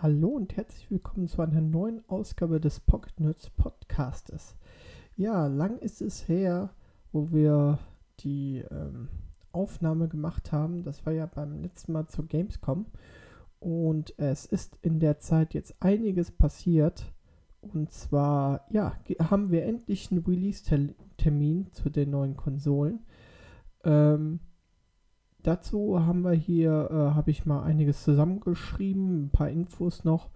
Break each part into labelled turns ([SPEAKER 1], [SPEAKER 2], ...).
[SPEAKER 1] Hallo und herzlich willkommen zu einer neuen Ausgabe des Pocket Nerds Podcastes. Ja, lang ist es her, wo wir die ähm, Aufnahme gemacht haben. Das war ja beim letzten Mal zur Gamescom. Und es ist in der Zeit jetzt einiges passiert. Und zwar, ja, haben wir endlich einen Release-Termin zu den neuen Konsolen. Ähm, dazu haben wir hier, äh, habe ich mal einiges zusammengeschrieben, ein paar Infos noch.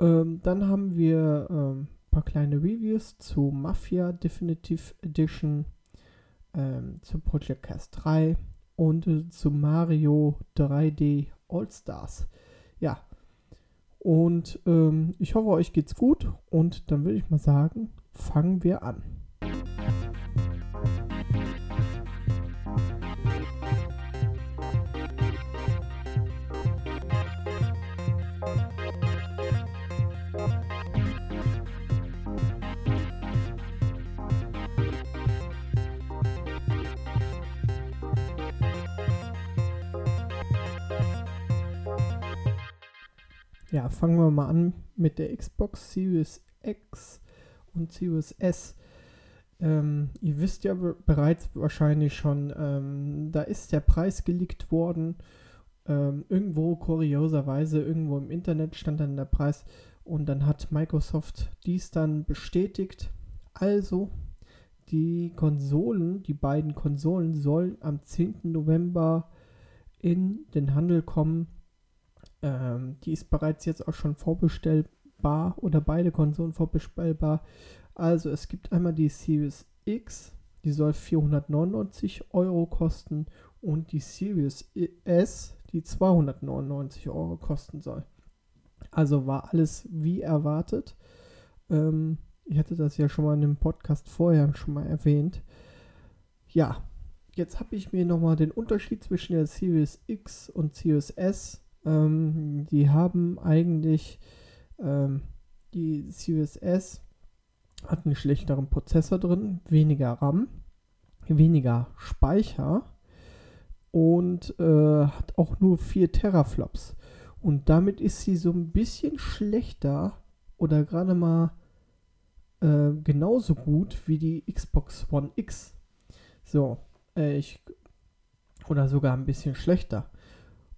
[SPEAKER 1] Ähm, dann haben wir ähm, ein paar kleine Reviews zu Mafia Definitive Edition, ähm, zu Project Cast 3 und äh, zu Mario 3D All Stars. Ja, und ähm, ich hoffe, euch geht's gut und dann würde ich mal sagen, fangen wir an. Ja, fangen wir mal an mit der Xbox Series X und Series S. Ähm, ihr wisst ja bereits wahrscheinlich schon, ähm, da ist der Preis geleakt worden. Ähm, irgendwo kurioserweise, irgendwo im Internet stand dann der Preis und dann hat Microsoft dies dann bestätigt. Also, die Konsolen, die beiden Konsolen sollen am 10. November in den Handel kommen ähm, die ist bereits jetzt auch schon vorbestellbar oder beide Konsolen vorbestellbar. Also es gibt einmal die Series X, die soll 499 Euro kosten und die Series S, die 299 Euro kosten soll. Also war alles wie erwartet. Ähm, ich hatte das ja schon mal in dem Podcast vorher schon mal erwähnt. Ja, jetzt habe ich mir nochmal den Unterschied zwischen der Series X und Series S ähm, die haben eigentlich ähm, die Series hat einen schlechteren Prozessor drin, weniger RAM, weniger Speicher und äh, hat auch nur 4 Teraflops. Und damit ist sie so ein bisschen schlechter oder gerade mal äh, genauso gut wie die Xbox One X. So, äh, ich oder sogar ein bisschen schlechter.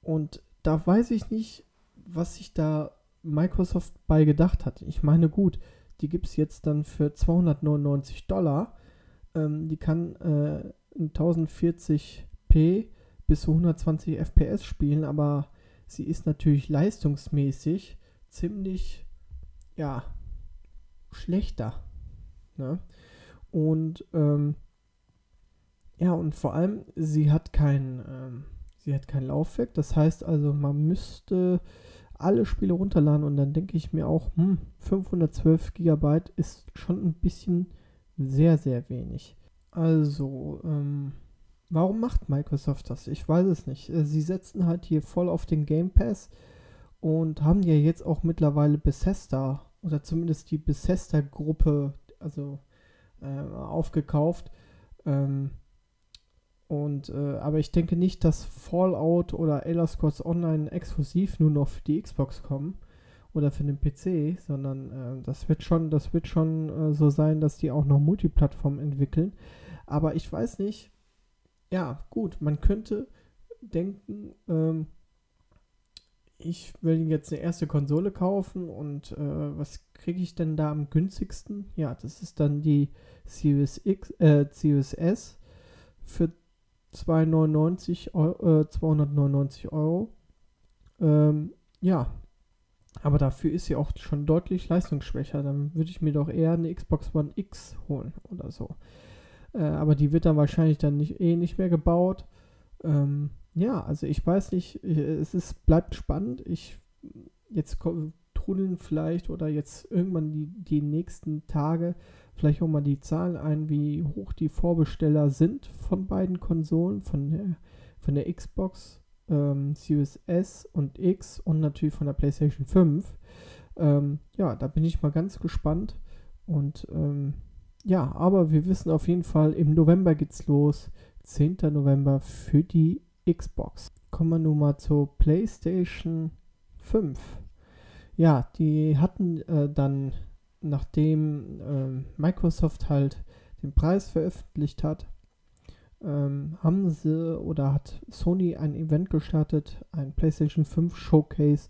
[SPEAKER 1] Und da weiß ich nicht, was sich da Microsoft bei gedacht hat. Ich meine, gut, die gibt es jetzt dann für 299 Dollar. Ähm, die kann äh, in 1040p bis zu 120 FPS spielen, aber sie ist natürlich leistungsmäßig ziemlich, ja, schlechter. Ne? Und, ähm, ja, und vor allem, sie hat kein, ähm, sie hat kein Laufwerk. Das heißt also, man müsste alle Spiele runterladen und dann denke ich mir auch, hm, 512 GB ist schon ein bisschen sehr, sehr wenig. Also, ähm, warum macht Microsoft das? Ich weiß es nicht. Äh, sie setzen halt hier voll auf den Game Pass und haben ja jetzt auch mittlerweile Bethesda oder zumindest die Bethesda-Gruppe also äh, aufgekauft. Ähm, und, äh, aber ich denke nicht, dass Fallout oder Elder Scrolls Online exklusiv nur noch für die Xbox kommen oder für den PC, sondern äh, das wird schon, das wird schon äh, so sein, dass die auch noch Multiplattform entwickeln. Aber ich weiß nicht, ja, gut, man könnte denken, ähm, ich will jetzt eine erste Konsole kaufen und äh, was kriege ich denn da am günstigsten? Ja, das ist dann die Series X, äh, Series S für 299 Euro, äh, 299 Euro. Ähm, ja, aber dafür ist sie auch schon deutlich leistungsschwächer. Dann würde ich mir doch eher eine Xbox One X holen oder so. Äh, aber die wird dann wahrscheinlich dann nicht, eh nicht mehr gebaut. Ähm, ja, also ich weiß nicht, es ist, bleibt spannend. Ich jetzt trudeln vielleicht oder jetzt irgendwann die, die nächsten Tage vielleicht auch mal die Zahlen ein, wie hoch die Vorbesteller sind von beiden Konsolen, von der, von der Xbox ähm, Series S und X und natürlich von der PlayStation 5. Ähm, ja, da bin ich mal ganz gespannt. Und ähm, ja, aber wir wissen auf jeden Fall, im November geht's los. 10. November für die Xbox. Kommen wir nun mal zur PlayStation 5. ja, die hatten äh, dann, nachdem äh, Microsoft halt den Preis veröffentlicht hat, ähm, haben sie oder hat Sony ein Event gestartet, ein PlayStation 5 Showcase.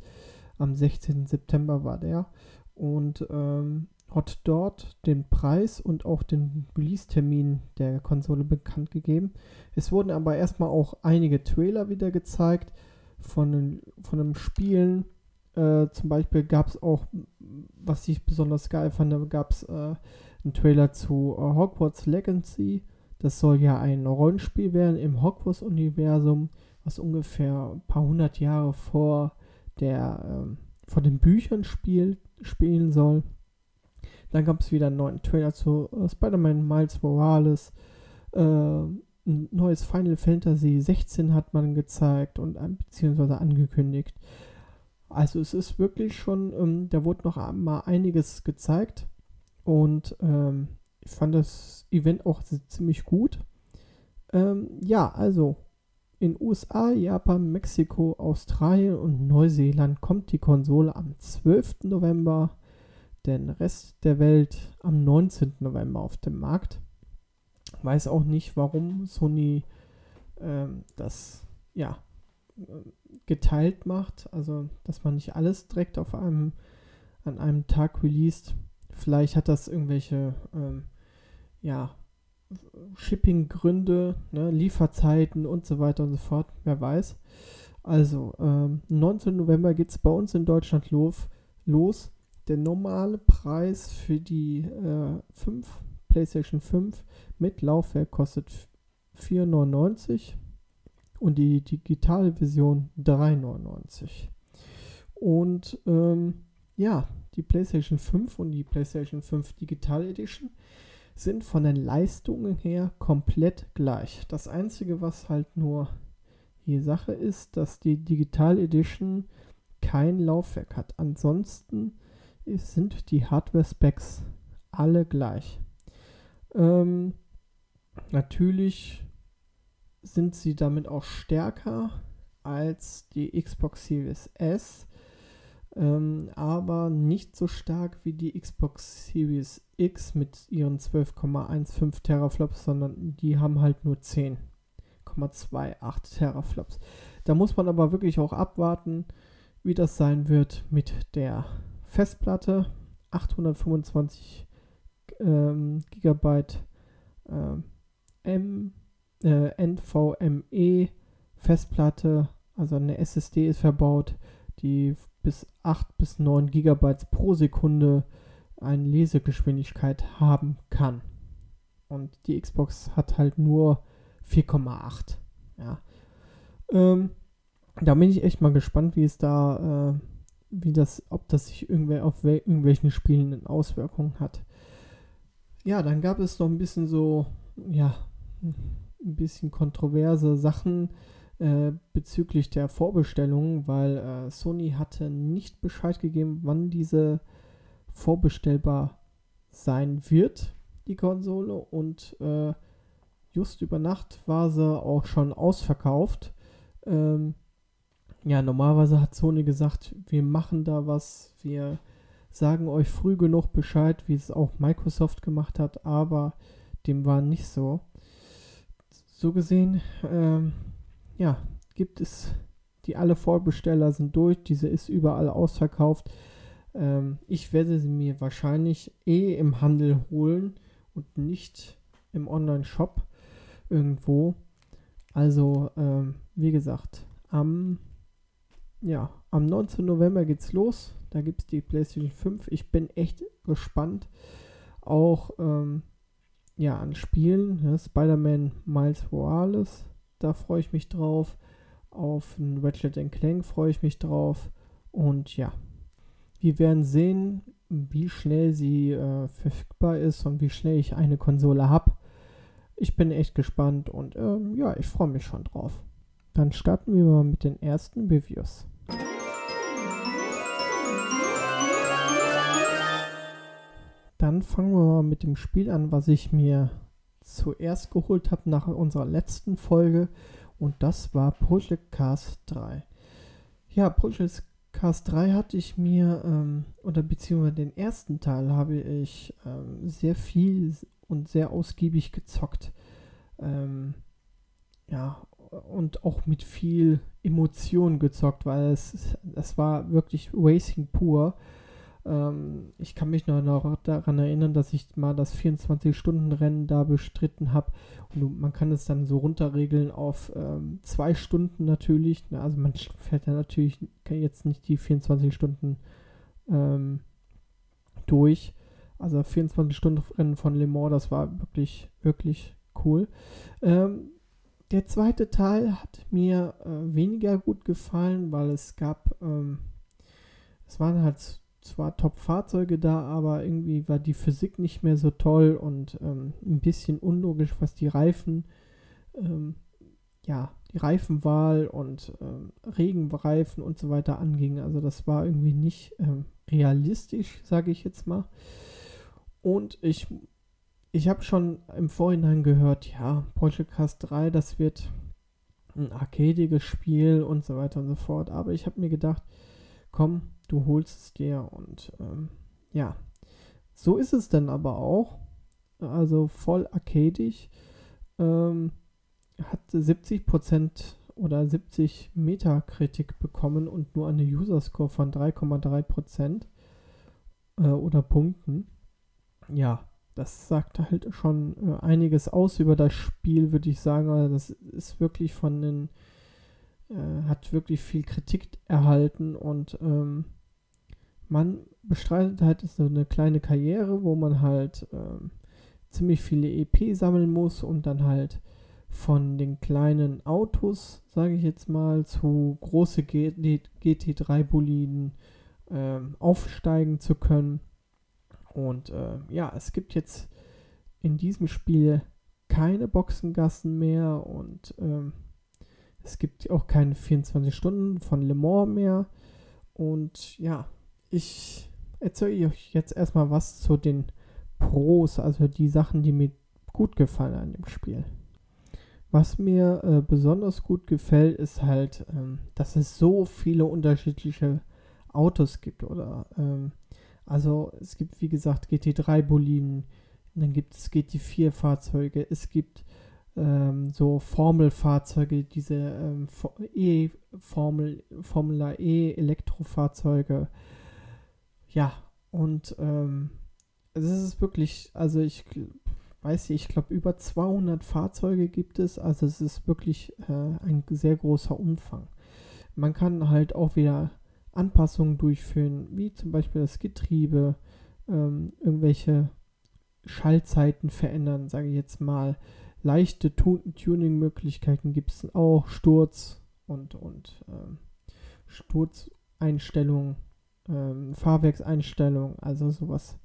[SPEAKER 1] Am 16. September war der. Und ähm, hat dort den Preis und auch den Release-Termin der Konsole bekannt gegeben. Es wurden aber erstmal auch einige Trailer wieder gezeigt von, von einem Spielen. Äh, zum Beispiel gab es auch, was ich besonders geil fand, gab es äh, einen Trailer zu äh, Hogwarts Legacy. Das soll ja ein Rollenspiel werden im Hogwarts-Universum, was ungefähr ein paar hundert Jahre vor der ähm, vor den Büchern spiel, spielen soll. Dann gab es wieder einen neuen Trailer zu äh, Spider-Man Miles Morales. Äh, ein neues Final Fantasy 16 hat man gezeigt und äh, beziehungsweise angekündigt. Also es ist wirklich schon, ähm, da wurde noch mal einiges gezeigt und ähm, ich fand das Event auch ziemlich gut. Ähm, ja, also in USA, Japan, Mexiko, Australien und Neuseeland kommt die Konsole am 12. November den Rest der Welt am 19. November auf dem Markt. Weiß auch nicht, warum Sony ähm, das ja geteilt macht, also dass man nicht alles direkt auf einem an einem Tag released. Vielleicht hat das irgendwelche ähm, ja Shipping-Gründe, ne, Lieferzeiten und so weiter und so fort. Wer weiß. Also, ähm, 19. November geht es bei uns in Deutschland los. los der normale Preis für die äh, 5, PlayStation 5 mit Laufwerk kostet 4,99 und die digitale Version 3,99. Und ähm, ja, die PlayStation 5 und die PlayStation 5 Digital Edition sind von den Leistungen her komplett gleich. Das einzige, was halt nur die Sache ist, dass die Digital Edition kein Laufwerk hat. Ansonsten sind die Hardware-Specs alle gleich. Ähm, natürlich sind sie damit auch stärker als die Xbox Series S, ähm, aber nicht so stark wie die Xbox Series X mit ihren 12,15 Teraflops, sondern die haben halt nur 10,28 Teraflops. Da muss man aber wirklich auch abwarten, wie das sein wird mit der Festplatte, 825 ähm, Gigabyte ähm, M, äh, NVMe Festplatte, also eine SSD ist verbaut, die bis 8 bis 9 Gigabytes pro Sekunde eine Lesegeschwindigkeit haben kann. Und die Xbox hat halt nur 4,8. Ja. Ähm, da bin ich echt mal gespannt, wie es da äh, wie das, ob das sich irgendwer auf wel irgendwelchen Spielen Auswirkungen hat. Ja, dann gab es noch ein bisschen so, ja, ein bisschen kontroverse Sachen äh, bezüglich der Vorbestellungen, weil äh, Sony hatte nicht Bescheid gegeben, wann diese vorbestellbar sein wird, die Konsole. Und äh, just über Nacht war sie auch schon ausverkauft. Ähm, ja, normalerweise hat Sony gesagt, wir machen da was, wir sagen euch früh genug Bescheid, wie es auch Microsoft gemacht hat, aber dem war nicht so. So gesehen, ähm, ja, gibt es die alle Vorbesteller sind durch, diese ist überall ausverkauft. Ähm, ich werde sie mir wahrscheinlich eh im Handel holen und nicht im Online-Shop irgendwo. Also, ähm, wie gesagt, am ja, am 19. November geht's los. Da gibt es die PlayStation 5. Ich bin echt gespannt. Auch ähm, ja, an Spielen. Ne? Spider-Man Miles Morales, da freue ich mich drauf. Auf ein Ratchet Clank freue ich mich drauf. Und ja, wir werden sehen, wie schnell sie äh, verfügbar ist und wie schnell ich eine Konsole habe. Ich bin echt gespannt und ähm, ja, ich freue mich schon drauf. Dann starten wir mal mit den ersten Reviews. Dann fangen wir mal mit dem Spiel an, was ich mir zuerst geholt habe nach unserer letzten Folge und das war Project Cars 3. Ja, Project Cars 3 hatte ich mir, ähm, oder beziehungsweise den ersten Teil habe ich ähm, sehr viel und sehr ausgiebig gezockt. Ähm, ja, und auch mit viel Emotion gezockt, weil es, es war wirklich Racing pur. Ähm, ich kann mich noch, noch daran erinnern, dass ich mal das 24-Stunden-Rennen da bestritten habe. Und man kann es dann so runterregeln auf ähm, zwei Stunden natürlich. Also man fährt ja natürlich jetzt nicht die 24 Stunden ähm, durch. Also 24-Stunden-Rennen von Le Mans, das war wirklich, wirklich cool. Ähm, der zweite Teil hat mir äh, weniger gut gefallen, weil es gab, ähm, es waren halt zwar Top-Fahrzeuge da, aber irgendwie war die Physik nicht mehr so toll und ähm, ein bisschen unlogisch, was die Reifen, ähm, ja, die Reifenwahl und ähm, Regenreifen und so weiter anging. Also das war irgendwie nicht ähm, realistisch, sage ich jetzt mal. Und ich, ich habe schon im Vorhinein gehört, ja, Porsche Cast 3, das wird ein arcadiges Spiel und so weiter und so fort. Aber ich habe mir gedacht, komm, du holst es dir und ähm, ja, so ist es dann aber auch. Also voll arcadisch. Ähm, hat 70% oder 70 Metakritik bekommen und nur eine User Score von 3,3% äh, oder Punkten. Ja, das sagt halt schon äh, einiges aus über das Spiel, würde ich sagen. Also das ist wirklich von den, äh, hat wirklich viel Kritik erhalten und ähm, man bestreitet halt so eine kleine Karriere, wo man halt ähm, ziemlich viele EP sammeln muss und dann halt von den kleinen Autos, sage ich jetzt mal, zu große GT3-Boliden ähm, aufsteigen zu können. Und äh, ja, es gibt jetzt in diesem Spiel keine Boxengassen mehr und ähm, es gibt auch keine 24 Stunden von Le Mans mehr. Und ja, ich erzähle euch jetzt erstmal was zu den Pros, also die Sachen, die mir gut gefallen an dem Spiel. Was mir äh, besonders gut gefällt, ist halt, ähm, dass es so viele unterschiedliche Autos gibt. Oder ähm, also es gibt wie gesagt GT3 Boliden, dann gibt es GT4 Fahrzeuge, es gibt ähm, so Formelfahrzeuge, diese ähm, E-Formel, Formula E Elektrofahrzeuge, ja, und ähm, es ist wirklich, also ich weiß nicht, ich glaube über 200 Fahrzeuge gibt es, also es ist wirklich äh, ein sehr großer Umfang. Man kann halt auch wieder Anpassungen durchführen, wie zum Beispiel das Getriebe, ähm, irgendwelche Schaltzeiten verändern, sage ich jetzt mal. Leichte Tuning-Möglichkeiten gibt es auch, Sturz und, und ähm, Sturzeinstellungen ähm, Fahrwerkseinstellungen, also sowas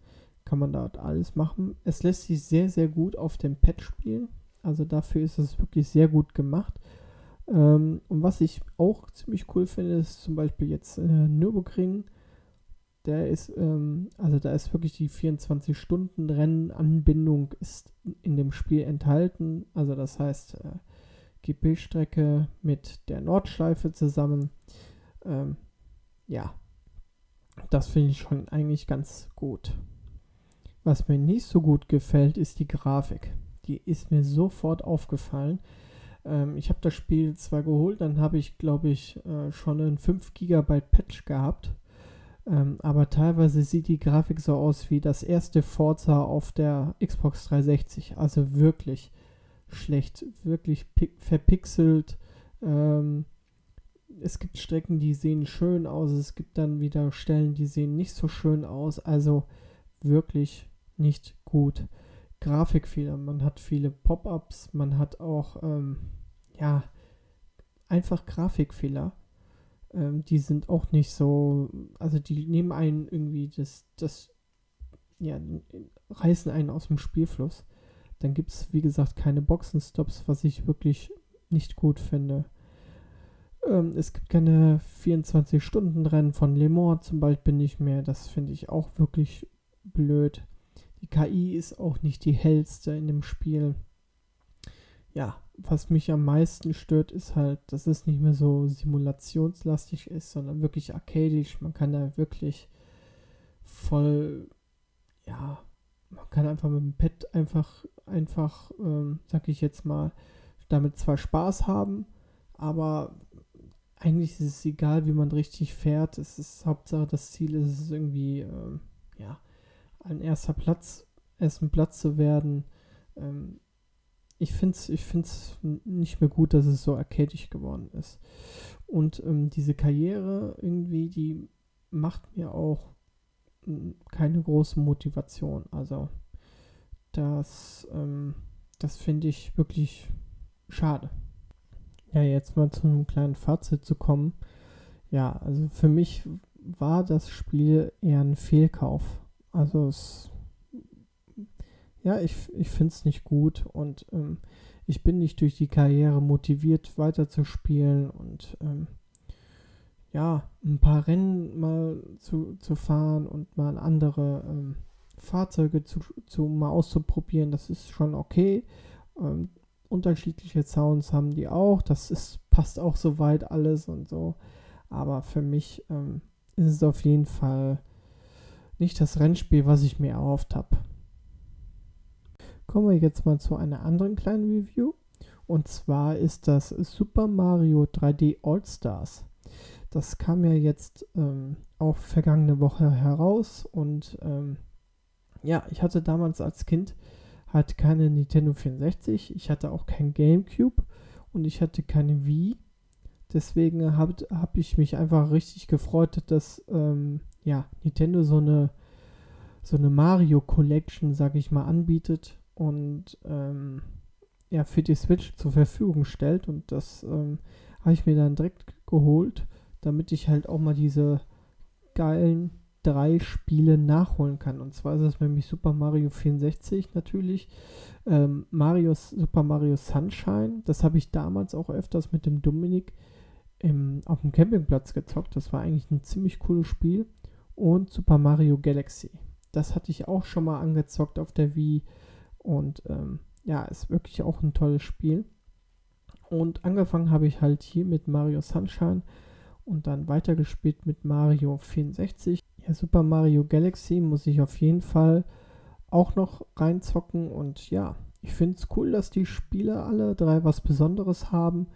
[SPEAKER 1] kann man dort alles machen. Es lässt sich sehr, sehr gut auf dem Pad spielen. Also dafür ist es wirklich sehr gut gemacht. Ähm, und was ich auch ziemlich cool finde, ist zum Beispiel jetzt äh, Nürburgring. Der ist, ähm, also da ist wirklich die 24-Stunden-Rennanbindung ist in dem Spiel enthalten. Also das heißt, äh, GP-Strecke mit der Nordschleife zusammen. Ähm, ja, das finde ich schon eigentlich ganz gut. Was mir nicht so gut gefällt, ist die Grafik. Die ist mir sofort aufgefallen. Ähm, ich habe das Spiel zwar geholt, dann habe ich, glaube ich, äh, schon einen 5 GB Patch gehabt. Ähm, aber teilweise sieht die Grafik so aus wie das erste Forza auf der Xbox 360. Also wirklich schlecht, wirklich verpixelt. Ähm, es gibt Strecken, die sehen schön aus, es gibt dann wieder Stellen, die sehen nicht so schön aus. Also wirklich nicht gut. Grafikfehler, man hat viele Pop-ups, man hat auch, ähm, ja, einfach Grafikfehler. Ähm, die sind auch nicht so, also die nehmen einen irgendwie das, das, ja, reißen einen aus dem Spielfluss. Dann gibt es, wie gesagt, keine Boxenstops, was ich wirklich nicht gut finde. Ähm, es gibt keine 24-Stunden-Rennen von Le Mans zum Beispiel nicht mehr. Das finde ich auch wirklich blöd. Die KI ist auch nicht die hellste in dem Spiel. ja, was mich am meisten stört, ist halt, dass es nicht mehr so simulationslastig ist, sondern wirklich arcadisch. Man kann da wirklich voll, ja, man kann einfach mit dem Pad einfach, einfach, ähm, sag ich jetzt mal, damit zwar Spaß haben, aber eigentlich ist es egal, wie man richtig fährt. Es ist Hauptsache, das Ziel ist es irgendwie, ähm, ja, ein erster Platz, ersten Platz zu werden. Ähm, ich finde es ich find's nicht mehr gut, dass es so arcadisch geworden ist. Und ähm, diese Karriere irgendwie, die macht mir auch keine große Motivation. Also das, ähm, das finde ich wirklich schade. Ja, jetzt mal zu einem kleinen Fazit zu kommen. Ja, also für mich war das Spiel eher ein Fehlkauf. Also es, ja, ich, ich finde es nicht gut und ähm, ich bin nicht durch die Karriere motiviert weiterzuspielen und ähm, ja, ein paar Rennen mal zu, zu fahren und mal andere ähm, Fahrzeuge zu, zu mal auszuprobieren, das ist schon okay. Ähm, unterschiedliche Sounds haben die auch. Das ist, passt auch soweit alles und so. Aber für mich ähm, ist es auf jeden Fall nicht das Rennspiel, was ich mir erhofft habe. Kommen wir jetzt mal zu einer anderen kleinen Review. Und zwar ist das Super Mario 3D All Stars. Das kam ja jetzt ähm, auch vergangene Woche heraus und ähm, ja, ich hatte damals als Kind halt keine Nintendo 64, ich hatte auch kein GameCube und ich hatte keine Wii. Deswegen habe hab ich mich einfach richtig gefreut, dass ähm, ja, Nintendo so eine, so eine Mario Collection, sag ich mal, anbietet und ähm, ja, für die Switch zur Verfügung stellt. Und das ähm, habe ich mir dann direkt geholt, damit ich halt auch mal diese geilen drei Spiele nachholen kann. Und zwar ist es nämlich Super Mario 64 natürlich, ähm, Marios, Super Mario Sunshine, das habe ich damals auch öfters mit dem Dominik im, auf dem Campingplatz gezockt. Das war eigentlich ein ziemlich cooles Spiel. Und Super Mario Galaxy. Das hatte ich auch schon mal angezockt auf der Wii. Und ähm, ja, ist wirklich auch ein tolles Spiel. Und angefangen habe ich halt hier mit Mario Sunshine und dann weitergespielt mit Mario 64. Ja, Super Mario Galaxy muss ich auf jeden Fall auch noch reinzocken und ja, ich finde es cool, dass die Spiele alle drei was Besonderes haben.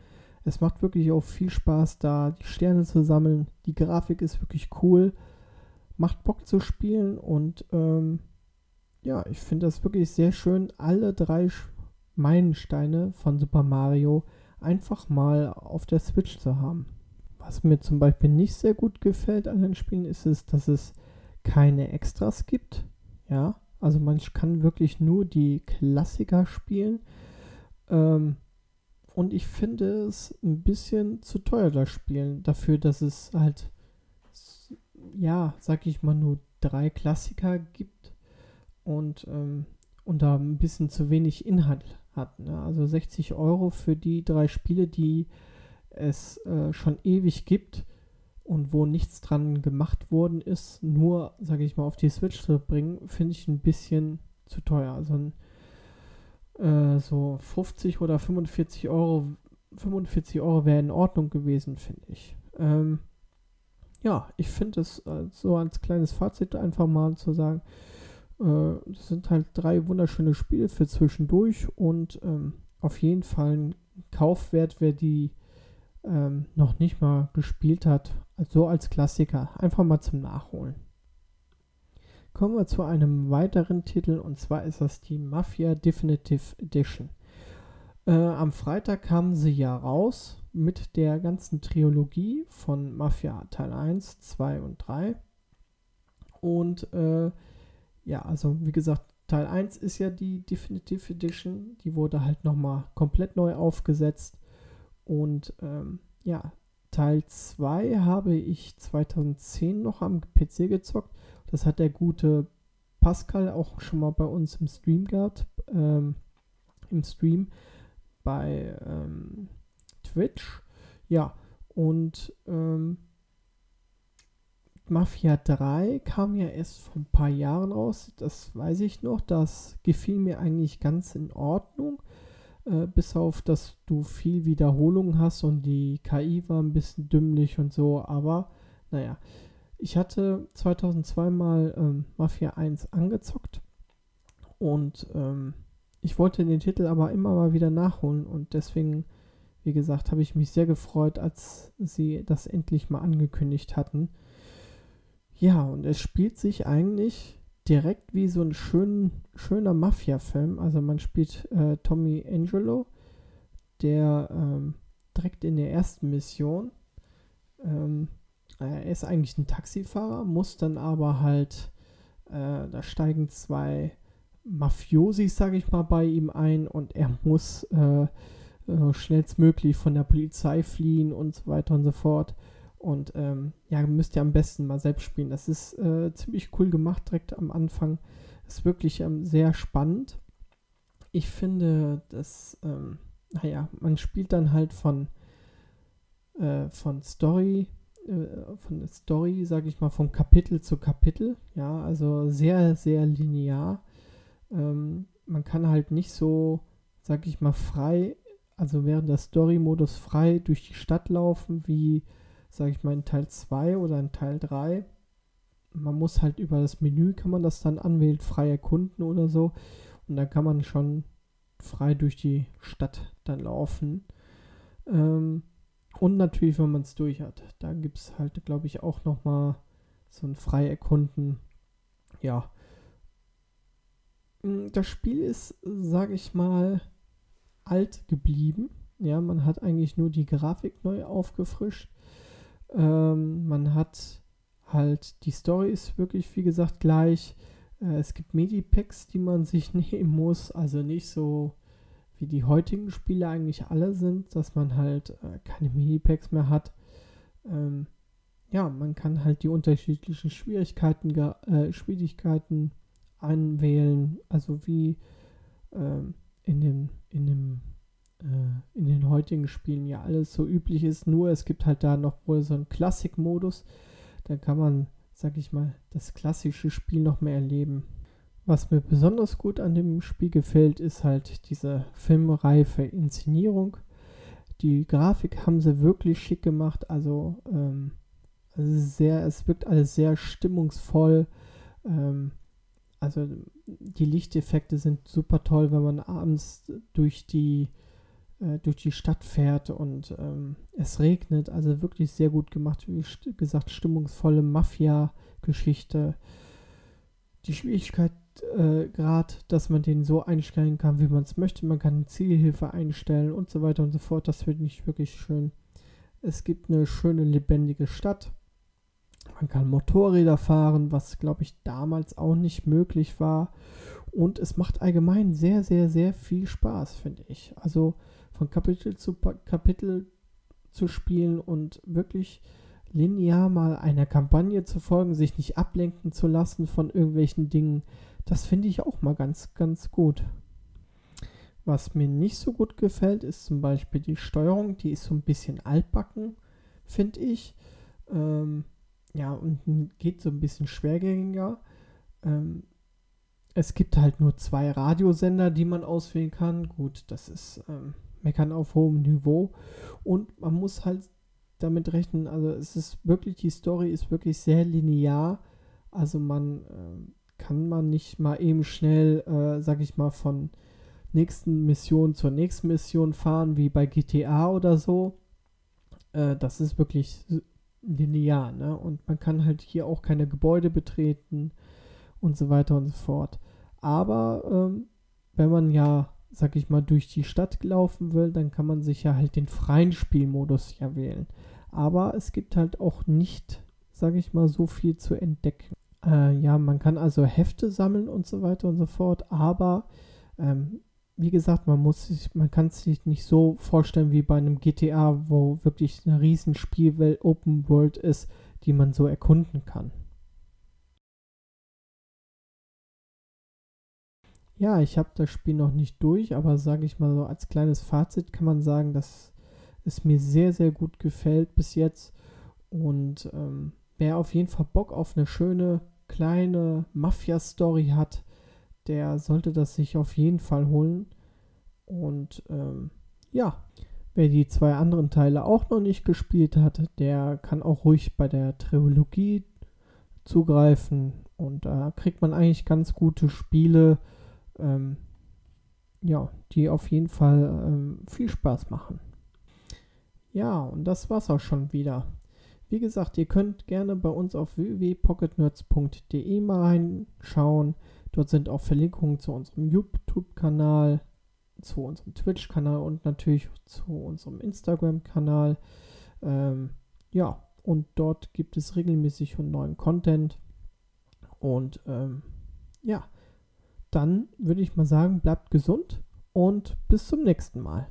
[SPEAKER 1] Es macht wirklich auch viel Spaß, da die Sterne zu sammeln. Die Grafik ist wirklich cool, macht Bock zu spielen und ähm, ja, ich finde das wirklich sehr schön, alle drei Meilensteine von Super Mario einfach mal auf der Switch zu haben. Was mir zum Beispiel nicht sehr gut gefällt an den Spielen, ist es, dass es keine Extras gibt. Ja, also man kann wirklich nur die Klassiker spielen. Ähm, und ich finde es ein bisschen zu teuer, das Spielen. Dafür, dass es halt, ja, sag ich mal, nur drei Klassiker gibt und, ähm, und da ein bisschen zu wenig Inhalt hat. Ne? Also 60 Euro für die drei Spiele, die es äh, schon ewig gibt und wo nichts dran gemacht worden ist, nur, sage ich mal, auf die Switch zu bringen, finde ich ein bisschen zu teuer. Also ein, äh, so 50 oder 45 Euro, 45 Euro wäre in Ordnung gewesen, finde ich. Ähm, ja, ich finde es äh, so als kleines Fazit einfach mal zu sagen, äh, das sind halt drei wunderschöne Spiele für zwischendurch und ähm, auf jeden Fall ein Kaufwert, wer die ähm, noch nicht mal gespielt hat, so als Klassiker, einfach mal zum Nachholen. Kommen wir zu einem weiteren Titel und zwar ist das die Mafia Definitive Edition. Äh, am Freitag kamen sie ja raus mit der ganzen Trilogie von Mafia Teil 1, 2 und 3. Und äh, ja, also wie gesagt, Teil 1 ist ja die Definitive Edition. Die wurde halt nochmal komplett neu aufgesetzt. Und ähm, ja, Teil 2 habe ich 2010 noch am PC gezockt. Das hat der gute Pascal auch schon mal bei uns im Stream gehabt. Ähm, Im Stream bei ähm, Twitch. Ja, und ähm, Mafia 3 kam ja erst vor ein paar Jahren raus. Das weiß ich noch. Das gefiel mir eigentlich ganz in Ordnung. Äh, bis auf, dass du viel Wiederholung hast und die KI war ein bisschen dümmlich und so, aber naja. Ich hatte 2002 mal ähm, Mafia 1 angezockt und ähm, ich wollte den Titel aber immer mal wieder nachholen und deswegen, wie gesagt, habe ich mich sehr gefreut, als sie das endlich mal angekündigt hatten. Ja, und es spielt sich eigentlich direkt wie so ein schön, schöner Mafia-Film. Also man spielt äh, Tommy Angelo, der ähm, direkt in der ersten Mission, ähm, er ist eigentlich ein Taxifahrer, muss dann aber halt, äh, da steigen zwei Mafiosi, sage ich mal, bei ihm ein und er muss äh, äh, schnellstmöglich von der Polizei fliehen und so weiter und so fort. Und ähm, ja, müsst ihr am besten mal selbst spielen. Das ist äh, ziemlich cool gemacht direkt am Anfang. Ist wirklich ähm, sehr spannend. Ich finde, dass, ähm, naja, man spielt dann halt von, äh, von Story, äh, von Story, sage ich mal, von Kapitel zu Kapitel. Ja, also sehr, sehr linear. Ähm, man kann halt nicht so, sage ich mal, frei, also während der Story-Modus frei durch die Stadt laufen, wie sage ich mal, in Teil 2 oder in Teil 3. Man muss halt über das Menü, kann man das dann anwählen, frei erkunden oder so. Und dann kann man schon frei durch die Stadt dann laufen. Ähm, und natürlich, wenn man es durch hat. Da gibt es halt, glaube ich, auch nochmal so ein frei erkunden. Ja. Mm, das Spiel ist, sage ich mal, alt geblieben. Ja, man hat eigentlich nur die Grafik neu aufgefrischt. Ähm, man hat halt, die Story ist wirklich, wie gesagt, gleich. Äh, es gibt Medipacks, die man sich nehmen muss. Also nicht so wie die heutigen Spiele eigentlich alle sind, dass man halt äh, keine Medipacks mehr hat. Ähm, ja, man kann halt die unterschiedlichen Schwierigkeiten, äh, Schwierigkeiten anwählen. Also wie ähm, in dem, in dem in den heutigen Spielen ja alles so üblich ist. Nur es gibt halt da noch wohl so einen Klassik-Modus. Da kann man, sag ich mal, das klassische Spiel noch mehr erleben. Was mir besonders gut an dem Spiel gefällt, ist halt diese filmreife Inszenierung. Die Grafik haben sie wirklich schick gemacht. Also, ähm, sehr, es wirkt alles sehr stimmungsvoll. Ähm, also die Lichteffekte sind super toll, wenn man abends durch die äh, durch die Stadt fährt und ähm, es regnet. Also wirklich sehr gut gemacht. Wie gesagt, stimmungsvolle Mafia-Geschichte. Die Schwierigkeit äh, Grad, dass man den so einstellen kann, wie man es möchte. Man kann Zielhilfe einstellen und so weiter und so fort. Das finde ich wirklich schön. Es gibt eine schöne, lebendige Stadt. Man kann Motorräder fahren, was glaube ich damals auch nicht möglich war. Und es macht allgemein sehr, sehr, sehr viel Spaß, finde ich. Also von Kapitel zu Kapitel zu spielen und wirklich linear mal einer Kampagne zu folgen, sich nicht ablenken zu lassen von irgendwelchen Dingen, das finde ich auch mal ganz, ganz gut. Was mir nicht so gut gefällt, ist zum Beispiel die Steuerung, die ist so ein bisschen altbacken, finde ich. Ähm, ja, und geht so ein bisschen schwergängiger. Ähm, es gibt halt nur zwei Radiosender, die man auswählen kann. Gut, das ist ähm, meckern auf hohem Niveau. Und man muss halt damit rechnen, also es ist wirklich, die Story ist wirklich sehr linear. Also man äh, kann man nicht mal eben schnell, äh, sag ich mal, von nächsten Mission zur nächsten Mission fahren, wie bei GTA oder so. Äh, das ist wirklich linear, ne? Und man kann halt hier auch keine Gebäude betreten und so weiter und so fort. Aber ähm, wenn man ja sag ich mal, durch die Stadt laufen will, dann kann man sich ja halt den freien Spielmodus ja wählen. Aber es gibt halt auch nicht, sag ich mal, so viel zu entdecken. Äh, ja, man kann also Hefte sammeln und so weiter und so fort, aber ähm, wie gesagt, man muss sich, man kann es sich nicht so vorstellen wie bei einem GTA, wo wirklich eine riesen Spielwelt Open World ist, die man so erkunden kann. Ja, ich habe das Spiel noch nicht durch, aber sage ich mal so als kleines Fazit kann man sagen, dass es mir sehr, sehr gut gefällt bis jetzt. Und ähm, wer auf jeden Fall Bock auf eine schöne kleine Mafia-Story hat, der sollte das sich auf jeden Fall holen. Und ähm, ja, wer die zwei anderen Teile auch noch nicht gespielt hat, der kann auch ruhig bei der Trilogie zugreifen. Und da kriegt man eigentlich ganz gute Spiele, ähm, ja, die auf jeden Fall ähm, viel Spaß machen. Ja, und das war's auch schon wieder. Wie gesagt, ihr könnt gerne bei uns auf www.pocketnerds.de mal reinschauen. Dort sind auch Verlinkungen zu unserem YouTube-Kanal, zu unserem Twitch-Kanal und natürlich zu unserem Instagram-Kanal. Ähm, ja, und dort gibt es regelmäßig neuen Content. Und ähm, ja, dann würde ich mal sagen, bleibt gesund und bis zum nächsten Mal.